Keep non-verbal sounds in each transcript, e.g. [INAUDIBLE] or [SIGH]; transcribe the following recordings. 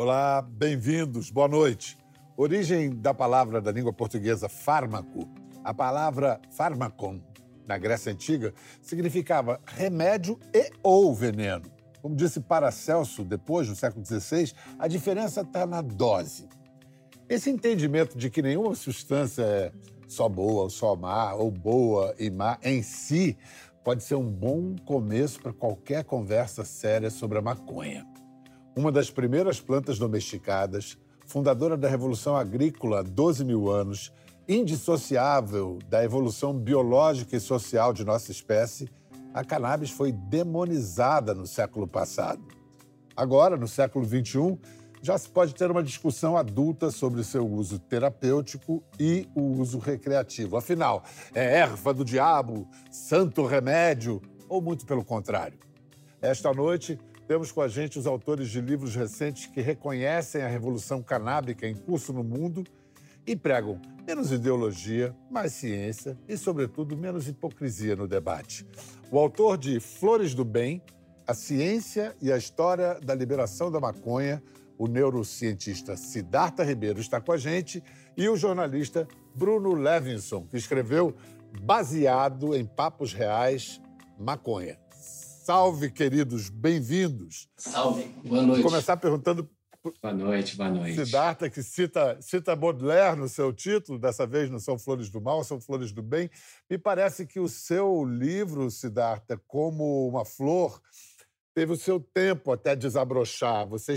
Olá, bem-vindos, boa noite. Origem da palavra da língua portuguesa fármaco, a palavra fármacon, na Grécia Antiga, significava remédio e ou veneno. Como disse Paracelso, depois, no século XVI, a diferença está na dose. Esse entendimento de que nenhuma substância é só boa ou só má, ou boa e má em si, pode ser um bom começo para qualquer conversa séria sobre a maconha uma das primeiras plantas domesticadas, fundadora da Revolução Agrícola há 12 mil anos, indissociável da evolução biológica e social de nossa espécie, a cannabis foi demonizada no século passado. Agora, no século XXI, já se pode ter uma discussão adulta sobre seu uso terapêutico e o uso recreativo. Afinal, é erva do diabo, santo remédio ou muito pelo contrário? Esta noite, temos com a gente os autores de livros recentes que reconhecem a revolução canábica em curso no mundo e pregam menos ideologia, mais ciência e, sobretudo, menos hipocrisia no debate. O autor de Flores do Bem, A Ciência e a História da Liberação da Maconha, o neurocientista Siddhartha Ribeiro, está com a gente, e o jornalista Bruno Levinson, que escreveu Baseado em Papos Reais, Maconha. Salve, queridos, bem-vindos. Salve, boa noite. Vou começar perguntando. Boa noite, boa noite. Siddhartha, que cita, cita Baudelaire no seu título, dessa vez não são Flores do Mal, são Flores do Bem. Me parece que o seu livro, Siddhartha, como uma flor, teve o seu tempo até desabrochar. Você,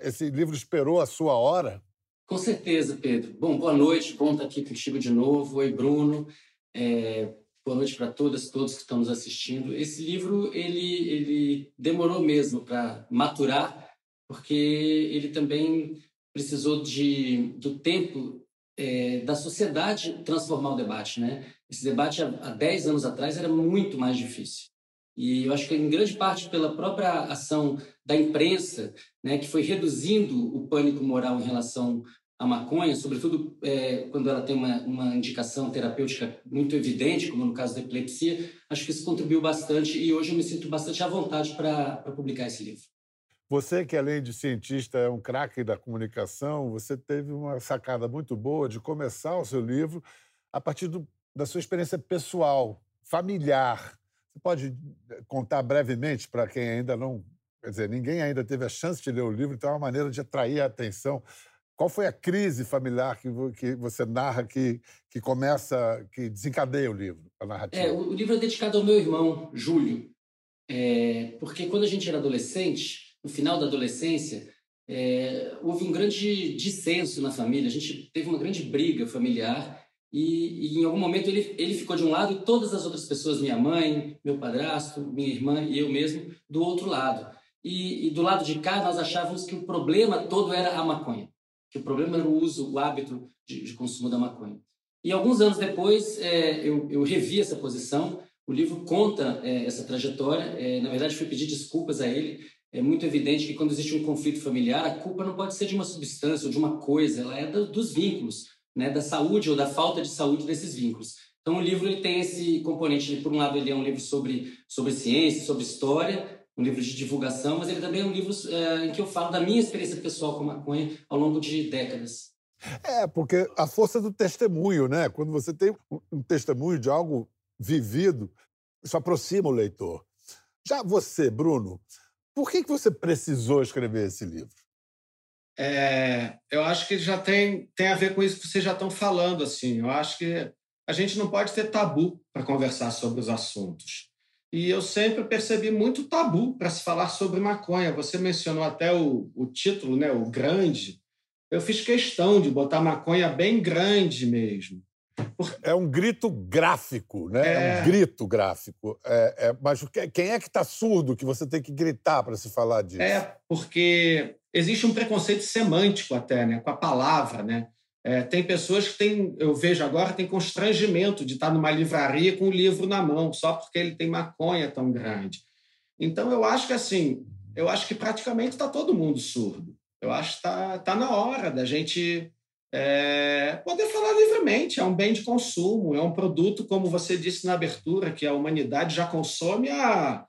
esse livro esperou a sua hora? Com certeza, Pedro. Bom, boa noite, bom estar aqui contigo de novo. Oi, Bruno. É, Boa noite para todas, todos que estão nos assistindo. Esse livro ele ele demorou mesmo para maturar, porque ele também precisou de do tempo é, da sociedade transformar o debate, né? Esse debate há, há 10 anos atrás era muito mais difícil. E eu acho que em grande parte pela própria ação da imprensa, né, que foi reduzindo o pânico moral em relação a maconha, sobretudo é, quando ela tem uma, uma indicação terapêutica muito evidente, como no caso da epilepsia, acho que isso contribuiu bastante e hoje eu me sinto bastante à vontade para publicar esse livro. Você, que além de cientista é um craque da comunicação, você teve uma sacada muito boa de começar o seu livro a partir do, da sua experiência pessoal, familiar. Você pode eh, contar brevemente para quem ainda não. Quer dizer, ninguém ainda teve a chance de ler o livro, então é uma maneira de atrair a atenção qual foi a crise familiar que, que você narra que, que começa, que desencadeia o livro, a narrativa? É, o, livro é dedicado ao meu irmão, Júlio. É, porque quando a gente era adolescente, no final da adolescência, é, houve um grande dissenso na família. A gente teve uma grande briga familiar e, e, em algum momento ele, ele ficou de um lado e todas as outras pessoas, minha mãe, meu padrasto, minha irmã e eu mesmo, do outro lado. E, e do lado de cá nós achávamos que o problema todo era a maconha que o problema era o uso, o hábito de, de consumo da maconha. E alguns anos depois, é, eu, eu, revi essa posição. O livro conta é, essa trajetória. É, na verdade, fui pedir desculpas a ele. É muito evidente que quando existe um conflito familiar, a culpa não pode ser de uma substância ou de uma coisa, ela é do, dos vínculos, né, da saúde ou da falta de saúde desses vínculos. Então, o livro ele tem esse componente. Por um lado, ele é um livro sobre, sobre ciência, sobre história, um livro de divulgação, mas ele também é um livro é, em que eu falo da minha experiência pessoal com maconha ao longo de décadas. É, porque a força do testemunho, né? Quando você tem um testemunho de algo vivido, isso aproxima o leitor. Já você, Bruno, por que, que você precisou escrever esse livro? É, eu acho que já tem, tem a ver com isso que vocês já estão falando. assim. Eu acho que a gente não pode ter tabu para conversar sobre os assuntos. E eu sempre percebi muito tabu para se falar sobre maconha. Você mencionou até o, o título, né, o grande. Eu fiz questão de botar maconha bem grande mesmo. É um grito gráfico, né? É, é um grito gráfico. É, é, mas quem é que está surdo que você tem que gritar para se falar disso? É, porque existe um preconceito semântico até, né? Com a palavra, né? É, tem pessoas que têm, eu vejo agora, tem constrangimento de estar numa livraria com o um livro na mão, só porque ele tem maconha tão grande. Então, eu acho que assim, eu acho que praticamente está todo mundo surdo. Eu acho que está tá na hora da gente é, poder falar livremente. É um bem de consumo, é um produto, como você disse na abertura, que a humanidade já consome há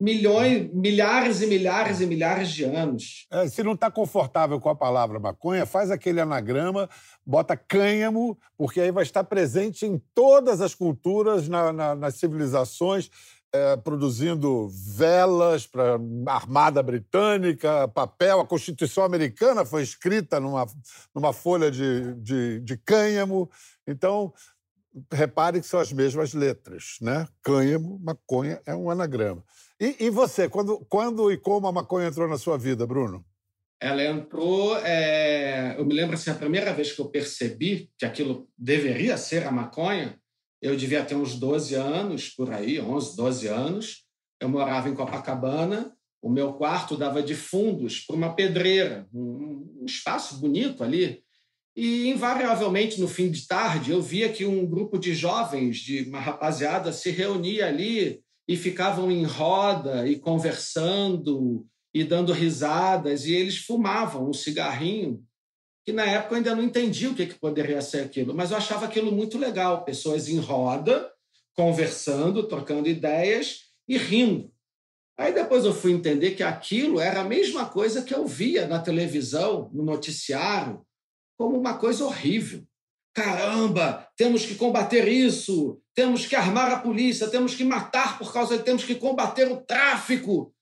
milhões, milhares e milhares e milhares de anos. É, se não está confortável com a palavra maconha, faz aquele anagrama, bota cânhamo, porque aí vai estar presente em todas as culturas, na, na, nas civilizações, é, produzindo velas para a Armada Britânica, papel. A Constituição Americana foi escrita numa, numa folha de, de, de cânhamo. Então, repare que são as mesmas letras, né? Cânhamo, maconha, é um anagrama. E, e, você, quando, quando e como a maconha entrou na sua vida, Bruno? Ela entrou. É... Eu me lembro assim, a primeira vez que eu percebi que aquilo deveria ser a maconha, eu devia ter uns 12 anos, por aí, 11, 12 anos. Eu morava em Copacabana. O meu quarto dava de fundos para uma pedreira, um, um espaço bonito ali. E, invariavelmente, no fim de tarde, eu via que um grupo de jovens, de uma rapaziada, se reunia ali e ficavam em roda e conversando e dando risadas, e eles fumavam um cigarrinho, que na época eu ainda não entendia o que, que poderia ser aquilo, mas eu achava aquilo muito legal. Pessoas em roda, conversando, trocando ideias e rindo. Aí depois eu fui entender que aquilo era a mesma coisa que eu via na televisão, no noticiário, como uma coisa horrível. Caramba, temos que combater isso, temos que armar a polícia, temos que matar por causa temos que combater o tráfico.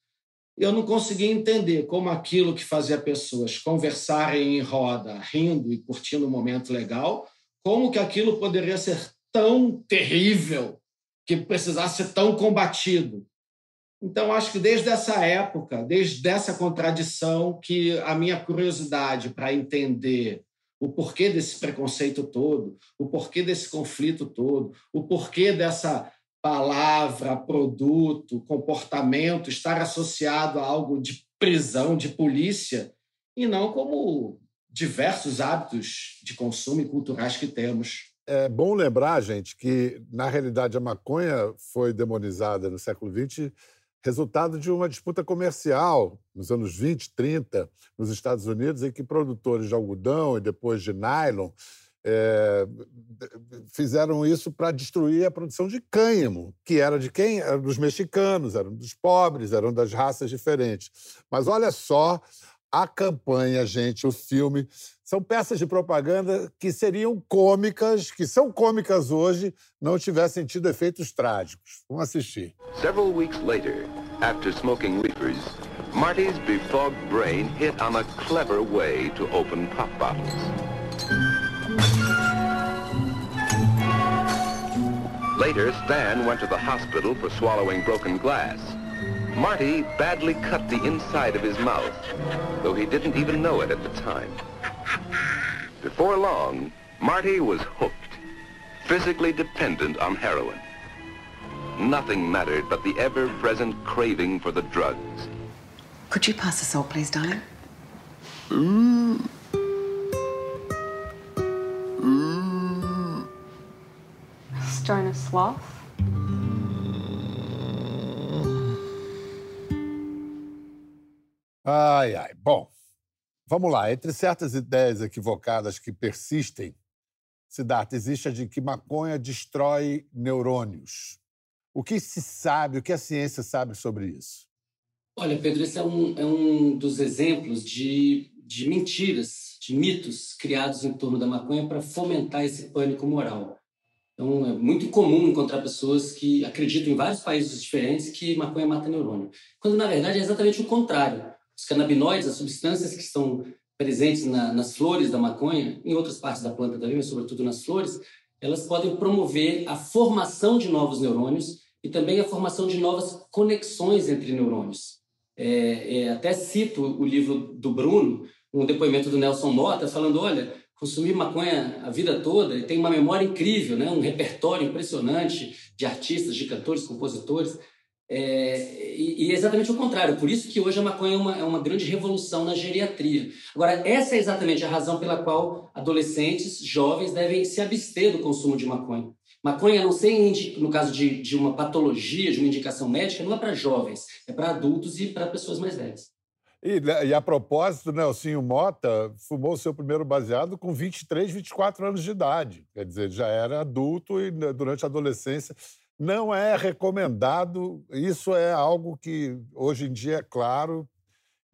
Eu não conseguia entender como aquilo que fazia pessoas conversarem em roda, rindo e curtindo um momento legal, como que aquilo poderia ser tão terrível, que precisasse ser tão combatido. Então, acho que desde essa época, desde essa contradição, que a minha curiosidade para entender o porquê desse preconceito todo, o porquê desse conflito todo, o porquê dessa palavra, produto, comportamento estar associado a algo de prisão, de polícia, e não como diversos hábitos de consumo e culturais que temos. É bom lembrar, gente, que na realidade a maconha foi demonizada no século XX resultado de uma disputa comercial nos anos 20, 30, nos Estados Unidos, em que produtores de algodão e depois de nylon é, fizeram isso para destruir a produção de cânhamo, que era de quem? Era dos mexicanos, eram dos pobres, eram das raças diferentes. Mas olha só a campanha, gente, o filme, são peças de propaganda que seriam cômicas, que são cômicas hoje, não tivessem tido efeitos trágicos. Vamos assistir. Several weeks later, after smoking reefers, Marty's befogged brain hit on a clever way to open pop bottles. Later, Stan went to the hospital for swallowing broken glass. Marty badly cut the inside of his mouth, though he didn't even know it at the time. Before long, Marty was hooked, physically dependent on heroin. Nothing mattered but the ever-present craving for the drugs. Could you pass the salt, please, darling? Mm. Mm. Stone of sloth? Ai, ai. Bom, vamos lá. Entre certas ideias equivocadas que persistem, Siddhartha, existe a de que maconha destrói neurônios. O que se sabe, o que a ciência sabe sobre isso? Olha, Pedro, esse é um, é um dos exemplos de, de mentiras, de mitos criados em torno da maconha para fomentar esse pânico moral. Então, é muito comum encontrar pessoas que acreditam em vários países diferentes que maconha mata neurônio, quando na verdade é exatamente o contrário. Os canabinoides, as substâncias que estão presentes na, nas flores da maconha, em outras partes da planta também, mas sobretudo nas flores, elas podem promover a formação de novos neurônios e também a formação de novas conexões entre neurônios. É, é, até cito o livro do Bruno, um depoimento do Nelson Mota, falando: olha, consumir maconha a vida toda e tem uma memória incrível, né? um repertório impressionante de artistas, de cantores, compositores. É, e, e, é exatamente o contrário. Por isso que hoje a maconha é uma, é uma grande revolução na geriatria. Agora, essa é exatamente a razão pela qual adolescentes, jovens, devem se abster do consumo de maconha. Maconha, a não ser no caso de, de uma patologia, de uma indicação médica, não é para jovens, é para adultos e para pessoas mais velhas. E, né, e, a propósito, Nelsinho Mota fumou seu primeiro baseado com 23, 24 anos de idade. Quer dizer, já era adulto e né, durante a adolescência não é recomendado. Isso é algo que hoje em dia é claro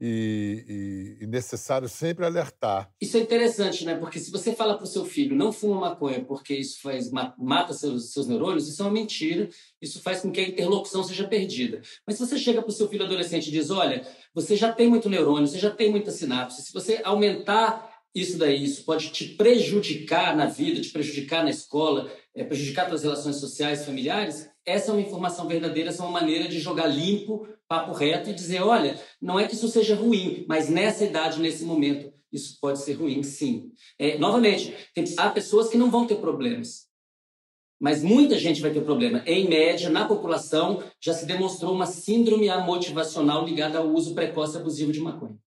e, e, e, necessário sempre alertar. Isso é interessante, né? Porque se você fala para o seu filho não fuma maconha porque isso faz mata seus, seus neurônios, isso é uma mentira. Isso faz com que a interlocução seja perdida. Mas se você chega para o seu filho adolescente e diz, olha, você já tem muito neurônio, você já tem muita sinapse. Se você aumentar isso daí, isso pode te prejudicar na vida, te prejudicar na escola, é, prejudicar suas relações sociais, familiares. Essa é uma informação verdadeira, essa é uma maneira de jogar limpo, papo reto e dizer, olha, não é que isso seja ruim, mas nessa idade, nesse momento, isso pode ser ruim, sim. É, novamente, tem, há pessoas que não vão ter problemas, mas muita gente vai ter problema. Em média, na população, já se demonstrou uma síndrome amotivacional ligada ao uso precoce e abusivo de maconha.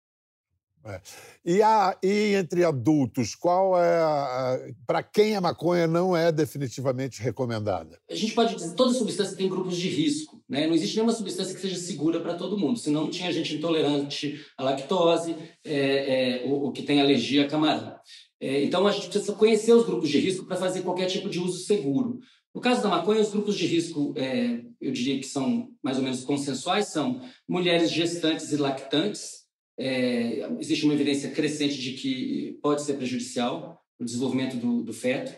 É. E, a, e entre adultos, qual é. Para quem a maconha não é definitivamente recomendada? A gente pode dizer que toda substância tem grupos de risco. Né? Não existe nenhuma substância que seja segura para todo mundo, senão tinha gente intolerante à lactose é, é, ou, ou, que tem alergia a camarão. É, então a gente precisa conhecer os grupos de risco para fazer qualquer tipo de uso seguro. No caso da maconha, os grupos de risco, é, eu diria que são mais ou menos consensuais, são mulheres gestantes e lactantes, é, existe uma evidência crescente de que pode ser prejudicial no desenvolvimento do, do feto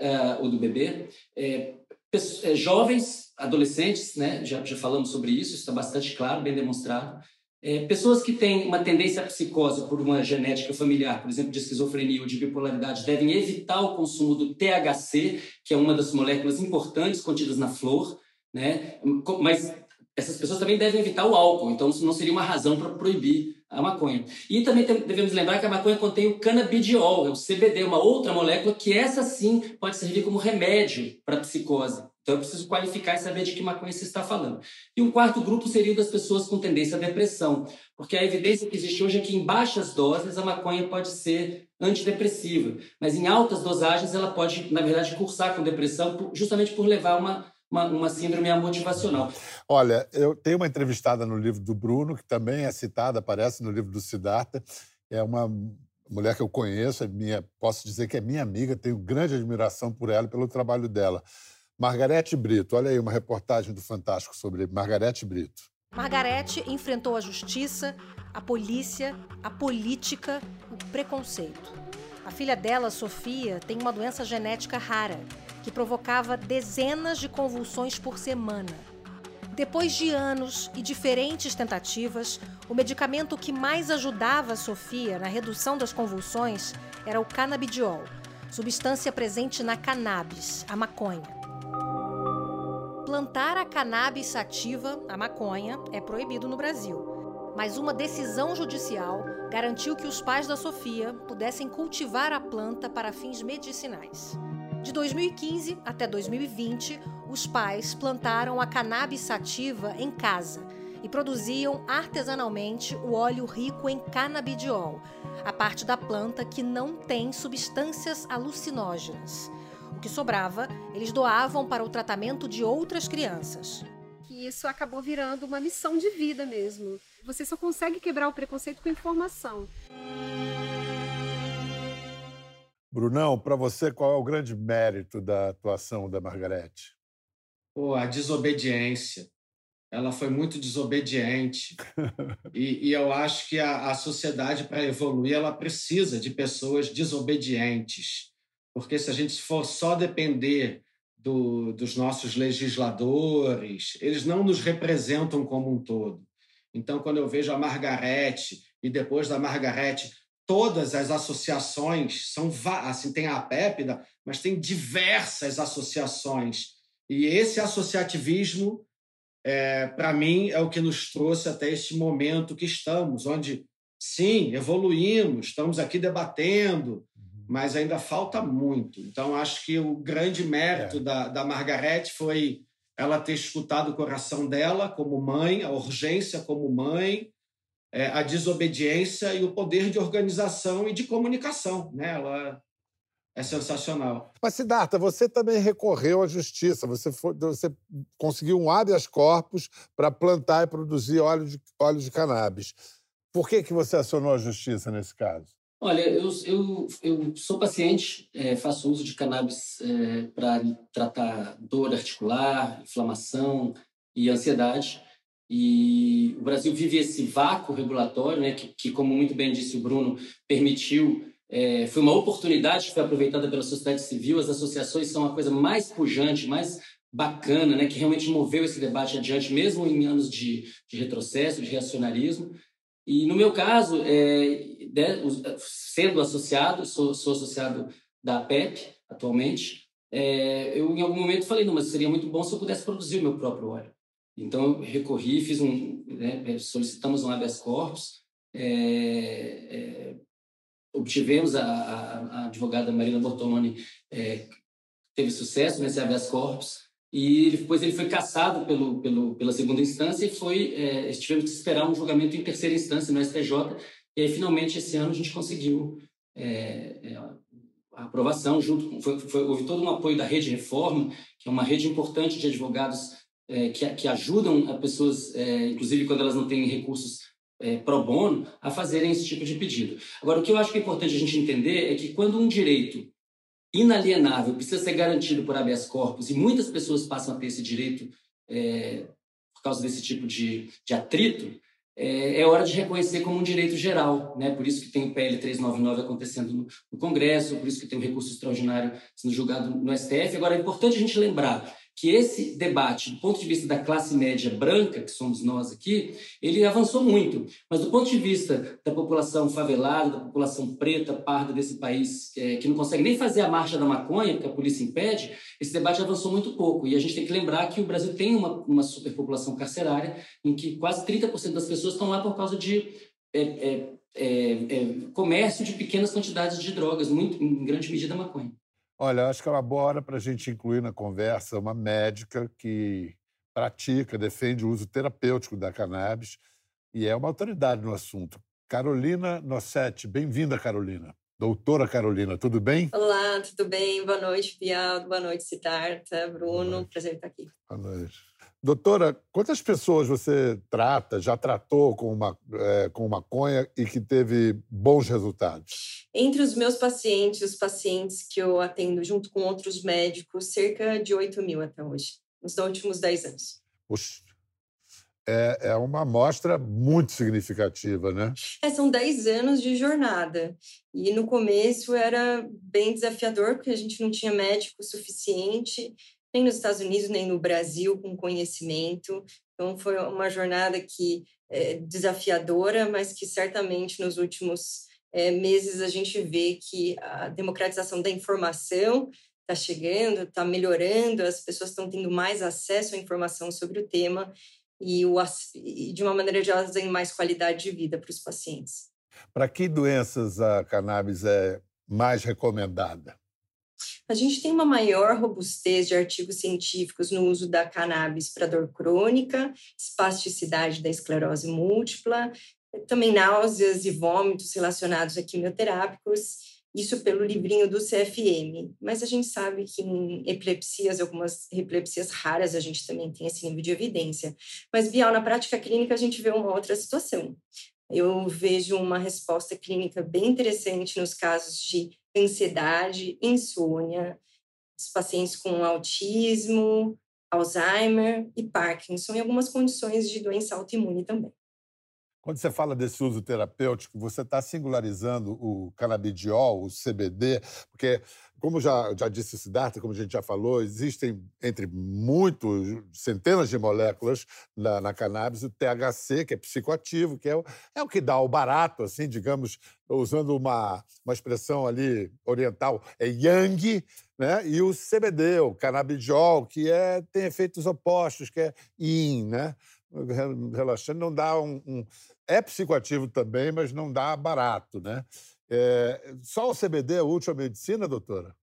uh, ou do bebê. É, pessoas, é, jovens, adolescentes, né, já, já falamos sobre isso, isso está bastante claro, bem demonstrado. É, pessoas que têm uma tendência à psicose por uma genética familiar, por exemplo, de esquizofrenia ou de bipolaridade, devem evitar o consumo do THC, que é uma das moléculas importantes contidas na flor, né? Mas essas pessoas também devem evitar o álcool, então isso não seria uma razão para proibir a maconha. E também devemos lembrar que a maconha contém o canabidiol, é o CBD, uma outra molécula que essa sim pode servir como remédio para psicose. Então eu preciso qualificar e saber de que maconha se está falando. E um quarto grupo seria o das pessoas com tendência à depressão, porque a evidência que existe hoje é que em baixas doses a maconha pode ser antidepressiva, mas em altas dosagens ela pode, na verdade, cursar com depressão justamente por levar uma uma, uma síndrome motivacional. Olha, eu tenho uma entrevistada no livro do Bruno, que também é citada, aparece no livro do Siddhartha. É uma mulher que eu conheço, é minha, posso dizer que é minha amiga, tenho grande admiração por ela e pelo trabalho dela. Margarete Brito, olha aí uma reportagem do Fantástico sobre Margarete Brito. Margarete enfrentou a justiça, a polícia, a política, o preconceito. A filha dela, Sofia, tem uma doença genética rara que provocava dezenas de convulsões por semana. Depois de anos e diferentes tentativas, o medicamento que mais ajudava Sofia na redução das convulsões era o canabidiol, substância presente na cannabis, a maconha. Plantar a cannabis sativa, a maconha, é proibido no Brasil. Mas uma decisão judicial garantiu que os pais da Sofia pudessem cultivar a planta para fins medicinais. De 2015 até 2020, os pais plantaram a cannabis sativa em casa e produziam artesanalmente o óleo rico em canabidiol, a parte da planta que não tem substâncias alucinógenas. O que sobrava, eles doavam para o tratamento de outras crianças. E isso acabou virando uma missão de vida mesmo. Você só consegue quebrar o preconceito com informação. Brunão, para você, qual é o grande mérito da atuação da Margarete? Pô, a desobediência. Ela foi muito desobediente. [LAUGHS] e, e, eu acho que a, a sociedade, para evoluir, ela precisa de pessoas desobedientes. Porque se a gente for só depender do, dos nossos legisladores, eles não nos representam como um todo. Então, quando eu vejo a Margarete e depois da Margarete todas as associações são assim tem a Pépida, mas tem diversas associações e esse associativismo é, para mim é o que nos trouxe até este momento que estamos, onde sim evoluímos, estamos aqui debatendo, uhum. mas ainda falta muito. Então acho que o grande mérito é. da, da Margarete foi ela ter escutado o coração dela como mãe, a urgência como mãe, é, a desobediência e o poder de organização e de comunicação. Né? Ela é sensacional. Mas, Siddhartha, você também recorreu à justiça. Você, foi, você conseguiu um habeas corpus para plantar e produzir óleo de, óleo de cannabis. Por que, que você acionou a justiça nesse caso? Olha, eu, eu, eu sou paciente, é, faço uso de cannabis é, para tratar dor articular, inflamação e ansiedade. E o Brasil vive esse vácuo regulatório, né, que, que como muito bem disse o Bruno, permitiu, é, foi uma oportunidade que foi aproveitada pela sociedade civil. As associações são a coisa mais pujante, mais bacana, né, que realmente moveu esse debate adiante, mesmo em anos de, de retrocesso, de reacionarismo. E no meu caso, é, sendo associado, sou, sou, associado da PEP atualmente, é, eu em algum momento falei, não, mas seria muito bom se eu pudesse produzir o meu próprio óleo. Então recorri, fiz um, né, solicitamos um habeas corpus, é, é, obtivemos a, a, a, advogada Marina Bortoloni é, teve sucesso nesse habeas corpus e depois ele foi cassado pelo, pelo, pela segunda instância e foi é, tivemos que esperar um julgamento em terceira instância no STJ e aí finalmente esse ano a gente conseguiu é, é, a aprovação junto com, foi, foi, houve todo um apoio da rede Reforma que é uma rede importante de advogados é, que, que ajudam as pessoas é, inclusive quando elas não têm recursos é, pro bono a fazerem esse tipo de pedido agora o que eu acho que é importante a gente entender é que quando um direito inalienável, precisa ser garantido por habeas corpus, e muitas pessoas passam a ter esse direito é, por causa desse tipo de, de atrito, é, é, hora de reconhecer como um direito geral. Né? Por isso que tem o PL 399 acontecendo no, no Congresso, por isso que tem o recurso extraordinário sendo julgado no STF. Agora, é importante a gente lembrar que esse debate, do ponto de vista da classe média branca, que somos nós aqui, ele avançou muito. Mas do ponto de vista da população favelada, da população preta, parda desse país, é, que não consegue nem fazer a marcha da maconha, porque a polícia impede, esse debate avançou muito pouco. E a gente tem que lembrar que o Brasil tem uma, uma superpopulação carcerária, em que quase 30% das pessoas estão lá por causa de é, é, é, é, comércio de pequenas quantidades de drogas, muito, em grande medida maconha. Olha, acho que é uma boa hora para a gente incluir na conversa uma médica que pratica, defende o uso terapêutico da cannabis e é uma autoridade no assunto. Carolina Nossetti, bem-vinda, Carolina. Doutora Carolina, tudo bem? Olá, tudo bem? Boa noite, Bialdo. Boa noite, Siddhartha, Bruno. Prazer estar aqui. Boa noite. Doutora, quantas pessoas você trata, já tratou com, uma, é, com maconha e que teve bons resultados? Entre os meus pacientes, os pacientes que eu atendo junto com outros médicos, cerca de 8 mil até hoje, nos últimos 10 anos. Puxa, é, é uma amostra muito significativa, né? É, são 10 anos de jornada. E no começo era bem desafiador, porque a gente não tinha médico suficiente nem nos Estados Unidos, nem no Brasil, com conhecimento. Então, foi uma jornada que é desafiadora, mas que certamente nos últimos é, meses a gente vê que a democratização da informação está chegando, está melhorando, as pessoas estão tendo mais acesso à informação sobre o tema e, o, e de uma maneira geral, têm mais qualidade de vida para os pacientes. Para que doenças a cannabis é mais recomendada? A gente tem uma maior robustez de artigos científicos no uso da cannabis para dor crônica, espasticidade da esclerose múltipla, também náuseas e vômitos relacionados a quimioterápicos, isso pelo livrinho do CFM. Mas a gente sabe que em epilepsias, algumas epilepsias raras, a gente também tem esse nível de evidência. Mas, Bial, na prática clínica, a gente vê uma outra situação. Eu vejo uma resposta clínica bem interessante nos casos de ansiedade, insônia, os pacientes com autismo, Alzheimer e Parkinson e algumas condições de doença autoimune também. Quando você fala desse uso terapêutico, você está singularizando o canabidiol, o CBD, porque, como já, já disse Siddhartha, como a gente já falou, existem entre muitos, centenas de moléculas na, na cannabis, o THC, que é psicoativo, que é o, é o que dá o barato, assim, digamos, usando uma, uma expressão ali oriental, é yang, né? e o CBD, o canabidiol, que é, tem efeitos opostos, que é yin, né? relaxante não dá um, um, é psicoativo também, mas não dá barato, né? É, só o CBD é útil à medicina, doutora?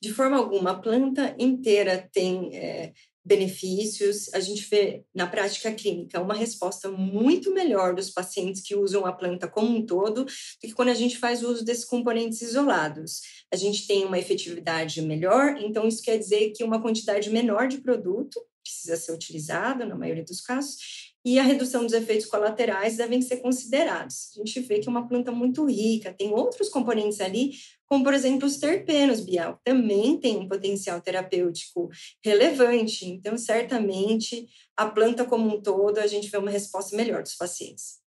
De forma alguma, a planta inteira tem é, benefícios. A gente vê na prática clínica uma resposta muito melhor dos pacientes que usam a planta como um todo do que quando a gente faz uso desses componentes isolados. A gente tem uma efetividade melhor, então isso quer dizer que uma quantidade menor de produto precisa ser utilizado na maioria dos casos e a redução dos efeitos colaterais devem ser considerados. A gente vê que é uma planta muito rica, tem outros componentes ali, como, por exemplo, os terpenos, Bial, também tem um potencial terapêutico relevante. Então, certamente, a planta como um todo, a gente vê uma resposta melhor dos pacientes.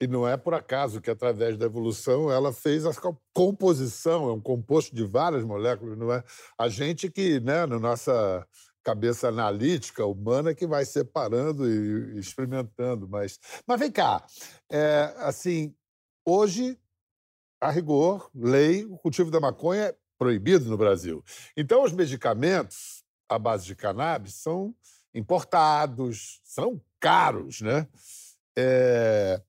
E não é por acaso que, através da evolução, ela fez a composição, é um composto de várias moléculas, não é? A gente que, né, na nossa cabeça analítica humana que vai separando e experimentando. Mas, mas vem cá, é, assim, hoje, a rigor, lei, o cultivo da maconha é proibido no Brasil. Então, os medicamentos à base de cannabis são importados, são caros, né? É,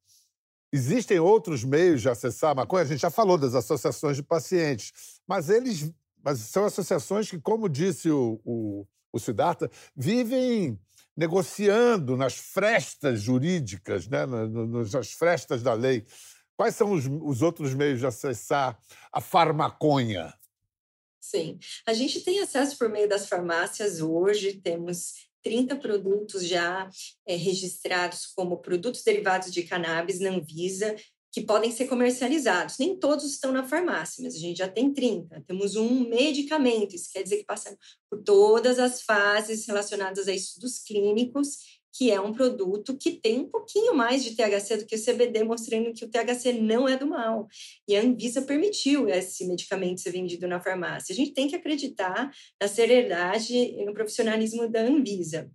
existem outros meios de acessar a maconha. A gente já falou das associações de pacientes, mas eles, mas são associações que, como disse o, o o Siddhartha, vivem negociando nas frestas jurídicas, né? nas frestas da lei. Quais são os, os outros meios de acessar a farmaconha? Sim, a gente tem acesso por meio das farmácias hoje, temos 30 produtos já é, registrados como produtos derivados de cannabis na Anvisa, que podem ser comercializados. Nem todos estão na farmácia, mas a gente já tem 30. Temos um medicamento, isso quer dizer que passamos por todas as fases relacionadas a estudos clínicos que é um produto que tem um pouquinho mais de THC do que o CBD, mostrando que o THC não é do mal. E a Anvisa permitiu esse medicamento ser vendido na farmácia. A gente tem que acreditar na seriedade e no profissionalismo da Anvisa.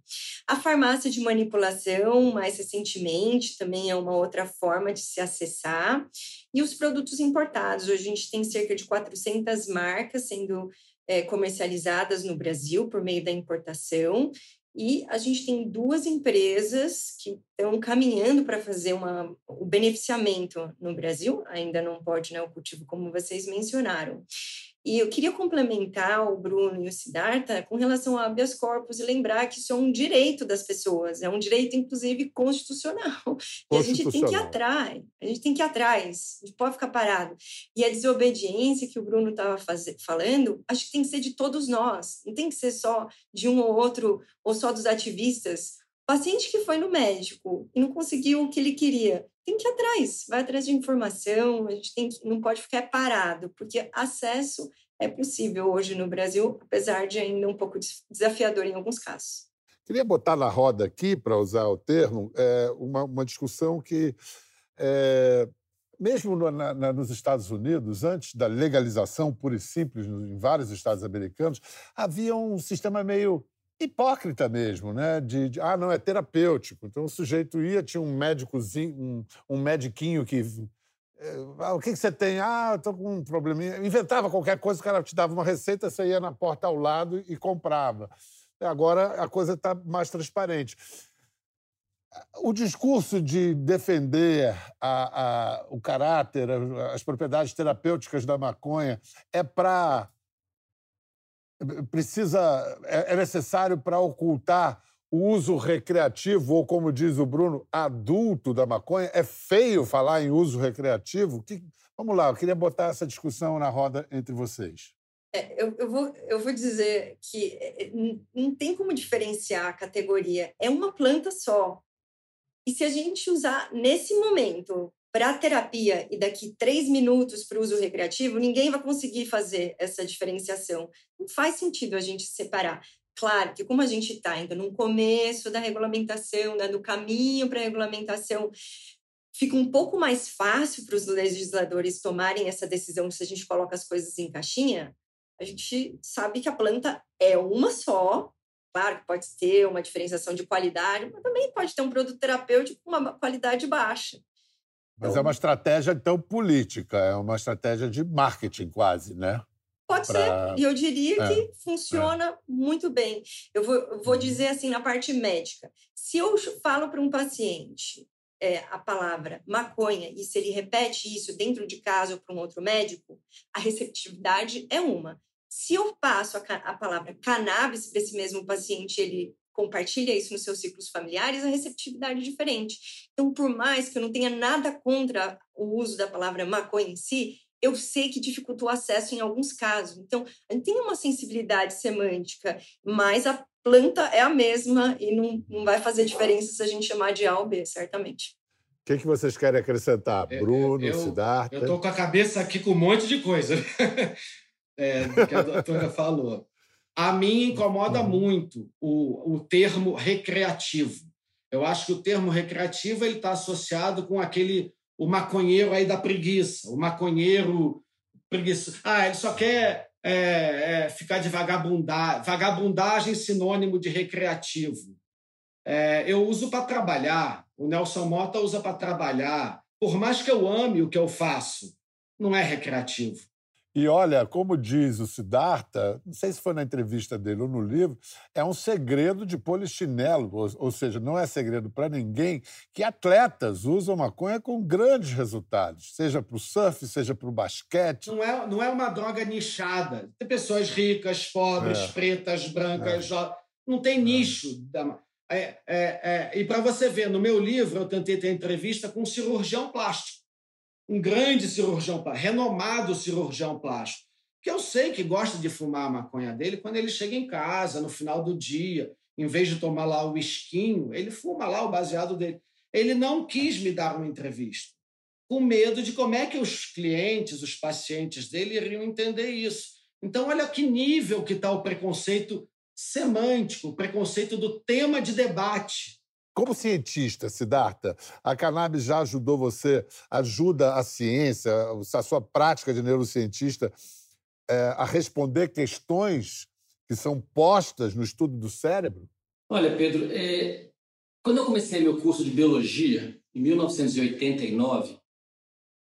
A farmácia de manipulação, mais recentemente, também é uma outra forma de se acessar. E os produtos importados, hoje a gente tem cerca de 400 marcas sendo é, comercializadas no Brasil por meio da importação e a gente tem duas empresas que estão caminhando para fazer uma, o beneficiamento no Brasil, ainda não pode, né, o cultivo, como vocês mencionaram. E eu queria complementar o Bruno e o Siddhartha com relação ao habeas corpus e lembrar que isso é um direito das pessoas, é um direito, inclusive, constitucional. [LAUGHS] E a gente tem que ir atrás, a gente tem que ir atrás, a gente pode ficar parado. E a desobediência que o Bruno estava falando, acho que tem que ser de todos nós, não tem que ser só de um ou outro, ou só dos ativistas. O paciente que foi no médico e não conseguiu o que ele queria, tem que ir atrás, vai atrás de informação, a gente tem que, não pode ficar parado, porque acesso é possível hoje no Brasil, apesar de ainda um pouco desafiador em alguns casos. Queria botar na roda aqui, para usar o termo, é, uma, uma discussão que, é, mesmo no, na, nos Estados Unidos, antes da legalização pura e simples em vários estados americanos, havia um sistema meio hipócrita mesmo, né? De, de, ah, não, é terapêutico. Então o sujeito ia, tinha um médicozinho, um, um mediquinho que. Ah, o que, que você tem? Ah, eu tô com um probleminha. Inventava qualquer coisa, o cara te dava uma receita, você ia na porta ao lado e comprava. Agora a coisa está mais transparente. O discurso de defender a, a, o caráter, as propriedades terapêuticas da maconha é para precisa é, é necessário para ocultar o uso recreativo ou como diz o Bruno, adulto da maconha. É feio falar em uso recreativo. Que... Vamos lá, eu queria botar essa discussão na roda entre vocês. É, eu, eu, vou, eu vou dizer que é, é, não tem como diferenciar a categoria. É uma planta só. E se a gente usar nesse momento para terapia e daqui três minutos para o uso recreativo, ninguém vai conseguir fazer essa diferenciação. Não faz sentido a gente separar. Claro que como a gente está ainda no começo da regulamentação, né, no caminho para a regulamentação, fica um pouco mais fácil para os legisladores tomarem essa decisão se a gente coloca as coisas em caixinha. A gente sabe que a planta é uma só, claro que pode ter uma diferenciação de qualidade, mas também pode ter um produto terapêutico com uma qualidade baixa. Mas então, é uma estratégia, então, política, é uma estratégia de marketing, quase, né? Pode pra... ser, e eu diria é, que funciona é. muito bem. Eu vou, eu vou dizer assim, na parte médica: se eu falo para um paciente é, a palavra maconha e se ele repete isso dentro de casa ou para um outro médico, a receptividade é uma. Se eu passo a, a palavra cannabis para esse mesmo paciente, ele compartilha isso nos seus ciclos familiares, a receptividade é diferente. Então, por mais que eu não tenha nada contra o uso da palavra maconha em si, eu sei que dificultou o acesso em alguns casos. Então, a gente tem uma sensibilidade semântica, mas a planta é a mesma e não, não vai fazer diferença se a gente chamar de A ou B, certamente. O que, que vocês querem acrescentar? Bruno, eu, Siddhartha? Eu estou com a cabeça aqui com um monte de coisa [LAUGHS] é, que a doutora falou. A mim incomoda uhum. muito o, o termo recreativo. Eu acho que o termo recreativo ele está associado com aquele o maconheiro aí da preguiça, o maconheiro preguiça. Ah, ele só quer é, é, ficar de vagabundagem, vagabundagem sinônimo de recreativo. É, eu uso para trabalhar, o Nelson Mota usa para trabalhar. Por mais que eu ame o que eu faço, não é recreativo. E olha, como diz o Siddhartha, não sei se foi na entrevista dele ou no livro, é um segredo de polichinelo, ou, ou seja, não é segredo para ninguém que atletas usam maconha com grandes resultados, seja para o surf, seja para o basquete. Não é, não é uma droga nichada. Tem pessoas ricas, pobres, é. pretas, brancas, é. não tem nicho. Da... É, é, é, e para você ver, no meu livro eu tentei ter entrevista com um cirurgião plástico um grande cirurgião, renomado cirurgião plástico, que eu sei que gosta de fumar a maconha dele quando ele chega em casa, no final do dia, em vez de tomar lá o esquinho, ele fuma lá o baseado dele. Ele não quis me dar uma entrevista, com medo de como é que os clientes, os pacientes dele iriam entender isso. Então, olha que nível que está o preconceito semântico, o preconceito do tema de debate. Como cientista, Siddhartha, a cannabis já ajudou você, ajuda a ciência, a sua prática de neurocientista, é, a responder questões que são postas no estudo do cérebro? Olha, Pedro, é... quando eu comecei meu curso de biologia, em 1989,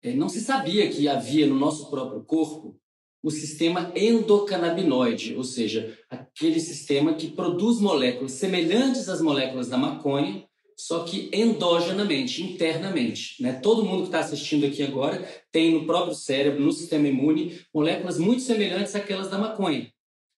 é, não se sabia que havia no nosso próprio corpo o sistema endocannabinoide, ou seja, aquele sistema que produz moléculas semelhantes às moléculas da maconha, só que endogenamente, internamente. Né? Todo mundo que está assistindo aqui agora tem no próprio cérebro, no sistema imune, moléculas muito semelhantes àquelas da maconha.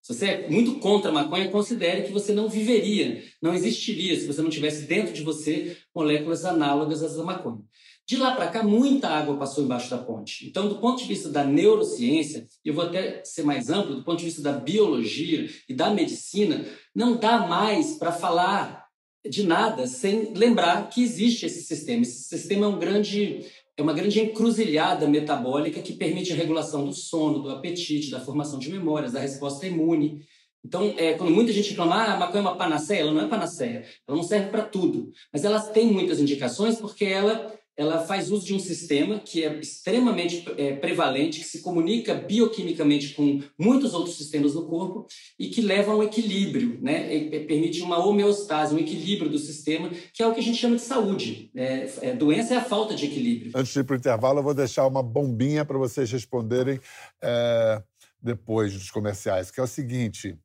Se você é muito contra a maconha, considere que você não viveria, não existiria se você não tivesse dentro de você moléculas análogas às da maconha. De lá para cá, muita água passou embaixo da ponte. Então, do ponto de vista da neurociência, eu vou até ser mais amplo, do ponto de vista da biologia e da medicina, não dá mais para falar de nada sem lembrar que existe esse sistema. Esse sistema é um grande é uma grande encruzilhada metabólica que permite a regulação do sono, do apetite, da formação de memórias, da resposta imune. Então, é, quando muita gente reclama, ah, a maconha é uma panaceia, ela não é panaceia, ela não serve para tudo. Mas ela tem muitas indicações porque ela ela faz uso de um sistema que é extremamente é, prevalente, que se comunica bioquimicamente com muitos outros sistemas no corpo e que leva a um equilíbrio, né? E, permite uma homeostase, um equilíbrio do sistema, que é o que a gente chama de saúde. É, é, doença é a falta de equilíbrio. Antes de ir para o intervalo, eu vou deixar uma bombinha para vocês responderem é, depois dos comerciais, que é o seguinte.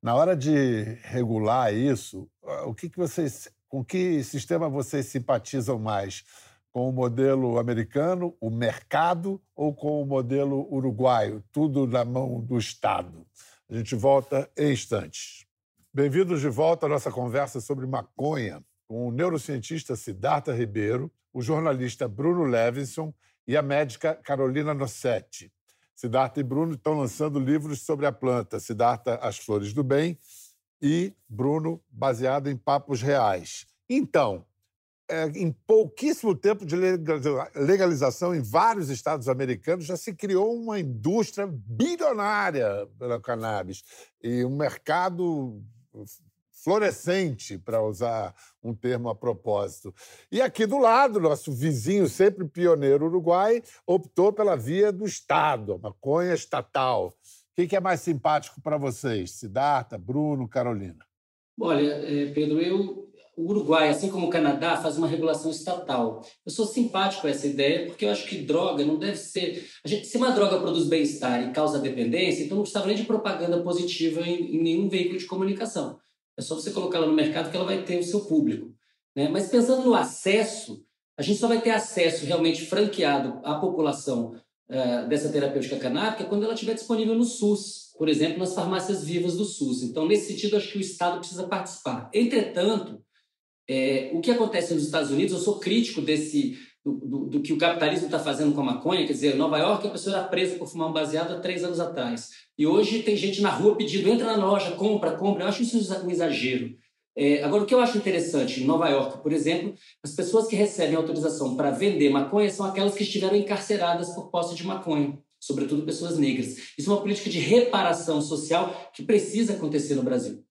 Na hora de regular isso, o que, que vocês com que sistema vocês simpatizam mais? Com o modelo americano, o mercado, ou com o modelo uruguaio, tudo na mão do Estado? A gente volta em instantes. Bem-vindos de volta à nossa conversa sobre maconha com o neurocientista Siddhartha Ribeiro, o jornalista Bruno Levinson e a médica Carolina Nossetti. Siddhartha e Bruno estão lançando livros sobre a planta Siddhartha As Flores do Bem e Bruno, baseado em papos reais. Então, é, em pouquíssimo tempo de legalização em vários estados americanos, já se criou uma indústria bilionária pela cannabis e um mercado florescente, para usar um termo a propósito. E aqui do lado, nosso vizinho, sempre pioneiro Uruguai, optou pela via do Estado, a maconha estatal. O que é mais simpático para vocês? Siddhartha, Bruno, Carolina? Olha, é, Pedro, eu, o Uruguai, assim como o Canadá, faz uma regulação estatal. Eu sou simpático a essa ideia porque eu acho que droga não deve ser. Gente, se uma droga produz bem-estar e causa dependência, então não precisava nem de propaganda positiva em, em nenhum veículo de comunicação. É só você colocar ela no mercado que ela vai ter o seu público. Né? Mas pensando no acesso, a gente só vai ter acesso realmente franqueado à população uh, dessa terapêutica canábica quando ela estiver disponível no SUS, por exemplo, nas farmácias vivas do SUS. Então, nesse sentido, acho que o Estado precisa participar. Entretanto, é, o que acontece nos Estados Unidos, eu sou crítico desse, do, do, do que o capitalismo está fazendo com a maconha. Quer dizer, Nova York, a pessoa era presa por fumar um baseado há três anos atrás. E hoje tem gente na rua pedindo, entra na loja, compra, compra. Eu acho isso um exagero. É, agora, o que eu acho interessante, em Nova York, por exemplo, as pessoas que recebem autorização para vender maconha são aquelas que estiveram encarceradas por posse de maconha, sobretudo pessoas negras. Isso é uma política de reparação social que precisa acontecer no Brasil.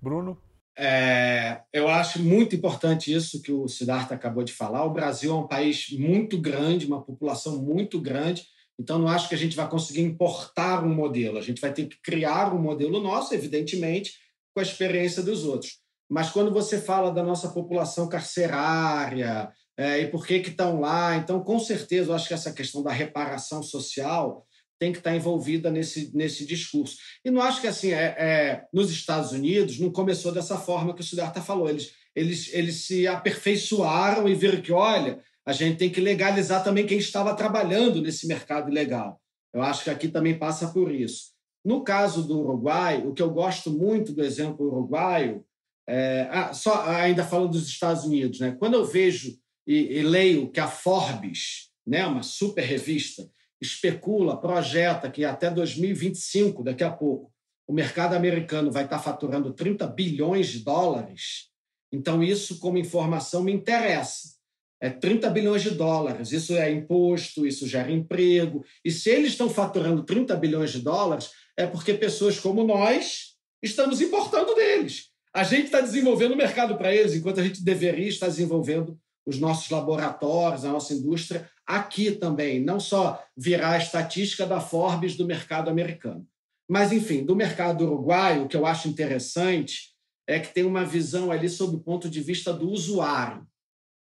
Bruno? É, eu acho muito importante isso que o Siddhartha acabou de falar. O Brasil é um país muito grande, uma população muito grande, então não acho que a gente vai conseguir importar um modelo. A gente vai ter que criar um modelo nosso, evidentemente, com a experiência dos outros. Mas quando você fala da nossa população carcerária é, e por que que estão lá, então com certeza eu acho que essa questão da reparação social tem que estar envolvida nesse, nesse discurso. E não acho que assim é, é nos Estados Unidos não começou dessa forma que o Siddhartha falou. Eles, eles, eles se aperfeiçoaram e viram que, olha, a gente tem que legalizar também quem estava trabalhando nesse mercado ilegal. Eu acho que aqui também passa por isso. No caso do Uruguai, o que eu gosto muito do exemplo uruguaio, é, ah, só ainda falando dos Estados Unidos, né? quando eu vejo e, e leio que a Forbes, né, uma super revista, especula, projeta que até 2025, daqui a pouco, o mercado americano vai estar faturando 30 bilhões de dólares, então isso, como informação, me interessa. É 30 bilhões de dólares, isso é imposto, isso gera emprego. E se eles estão faturando 30 bilhões de dólares, é porque pessoas como nós estamos importando deles. A gente está desenvolvendo o mercado para eles, enquanto a gente deveria estar desenvolvendo os nossos laboratórios, a nossa indústria aqui também, não só virar a estatística da Forbes do mercado americano. Mas, enfim, do mercado uruguaio, o que eu acho interessante é que tem uma visão ali sob o ponto de vista do usuário.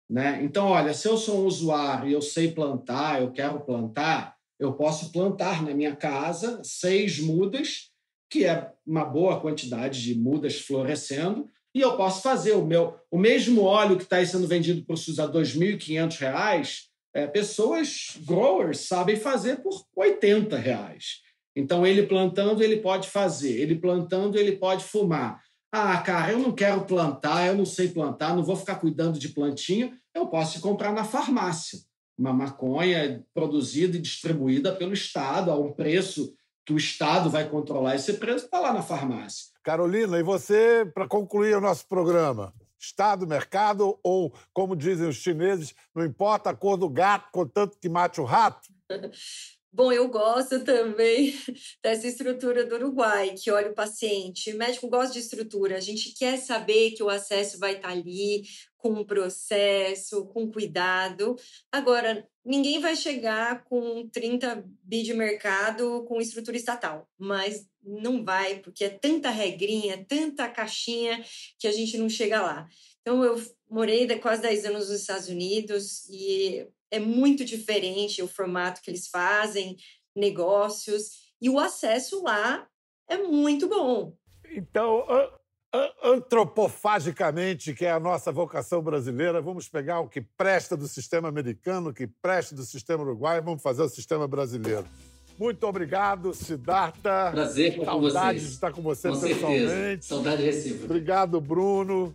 Né? Então, olha, se eu sou um usuário e eu sei plantar, eu quero plantar, eu posso plantar na minha casa seis mudas, que é uma boa quantidade de mudas florescendo, e eu posso fazer o meu o mesmo óleo que está sendo vendido por SUS a R$ 2.500, é, pessoas growers sabem fazer por 80 reais. Então ele plantando ele pode fazer, ele plantando ele pode fumar. Ah, cara, eu não quero plantar, eu não sei plantar, não vou ficar cuidando de plantinha. Eu posso comprar na farmácia uma maconha produzida e distribuída pelo Estado a um preço que o Estado vai controlar esse preço, está lá na farmácia. Carolina, e você, para concluir o nosso programa? Estado, mercado ou, como dizem os chineses, não importa a cor do gato, contanto que mate o rato? [LAUGHS] Bom, eu gosto também [LAUGHS] dessa estrutura do Uruguai, que olha o paciente. O médico gosta de estrutura, a gente quer saber que o acesso vai estar ali, com um processo, com cuidado. Agora, ninguém vai chegar com 30 bi de mercado com estrutura estatal, mas não vai, porque é tanta regrinha, tanta caixinha que a gente não chega lá. Então, eu morei quase 10 anos nos Estados Unidos e é muito diferente o formato que eles fazem, negócios, e o acesso lá é muito bom. Então, antropofagicamente, que é a nossa vocação brasileira, vamos pegar o que presta do sistema americano, o que presta do sistema uruguaio, vamos fazer o sistema brasileiro. Muito obrigado, Siddhartha. Prazer estar com você. de estar com você com pessoalmente. Certeza. Saudade recíproca. Obrigado, Bruno.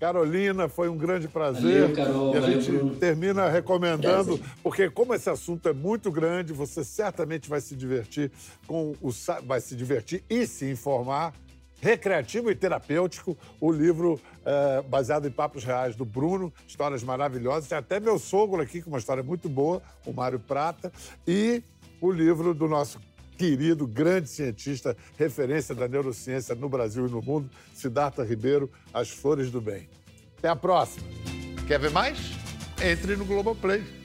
Carolina, foi um grande prazer. Valeu, Carol. E a valeu, gente Bruno. termina recomendando, prazer. porque como esse assunto é muito grande, você certamente vai se divertir com o vai se divertir e se informar recreativo e terapêutico, o livro é, baseado em papos reais do Bruno, histórias maravilhosas. Tem até meu sogro aqui com uma história muito boa, o Mário Prata, e o livro do nosso querido, grande cientista, referência da neurociência no Brasil e no mundo, Siddhartha Ribeiro, As Flores do Bem. Até a próxima. Quer ver mais? Entre no Globoplay.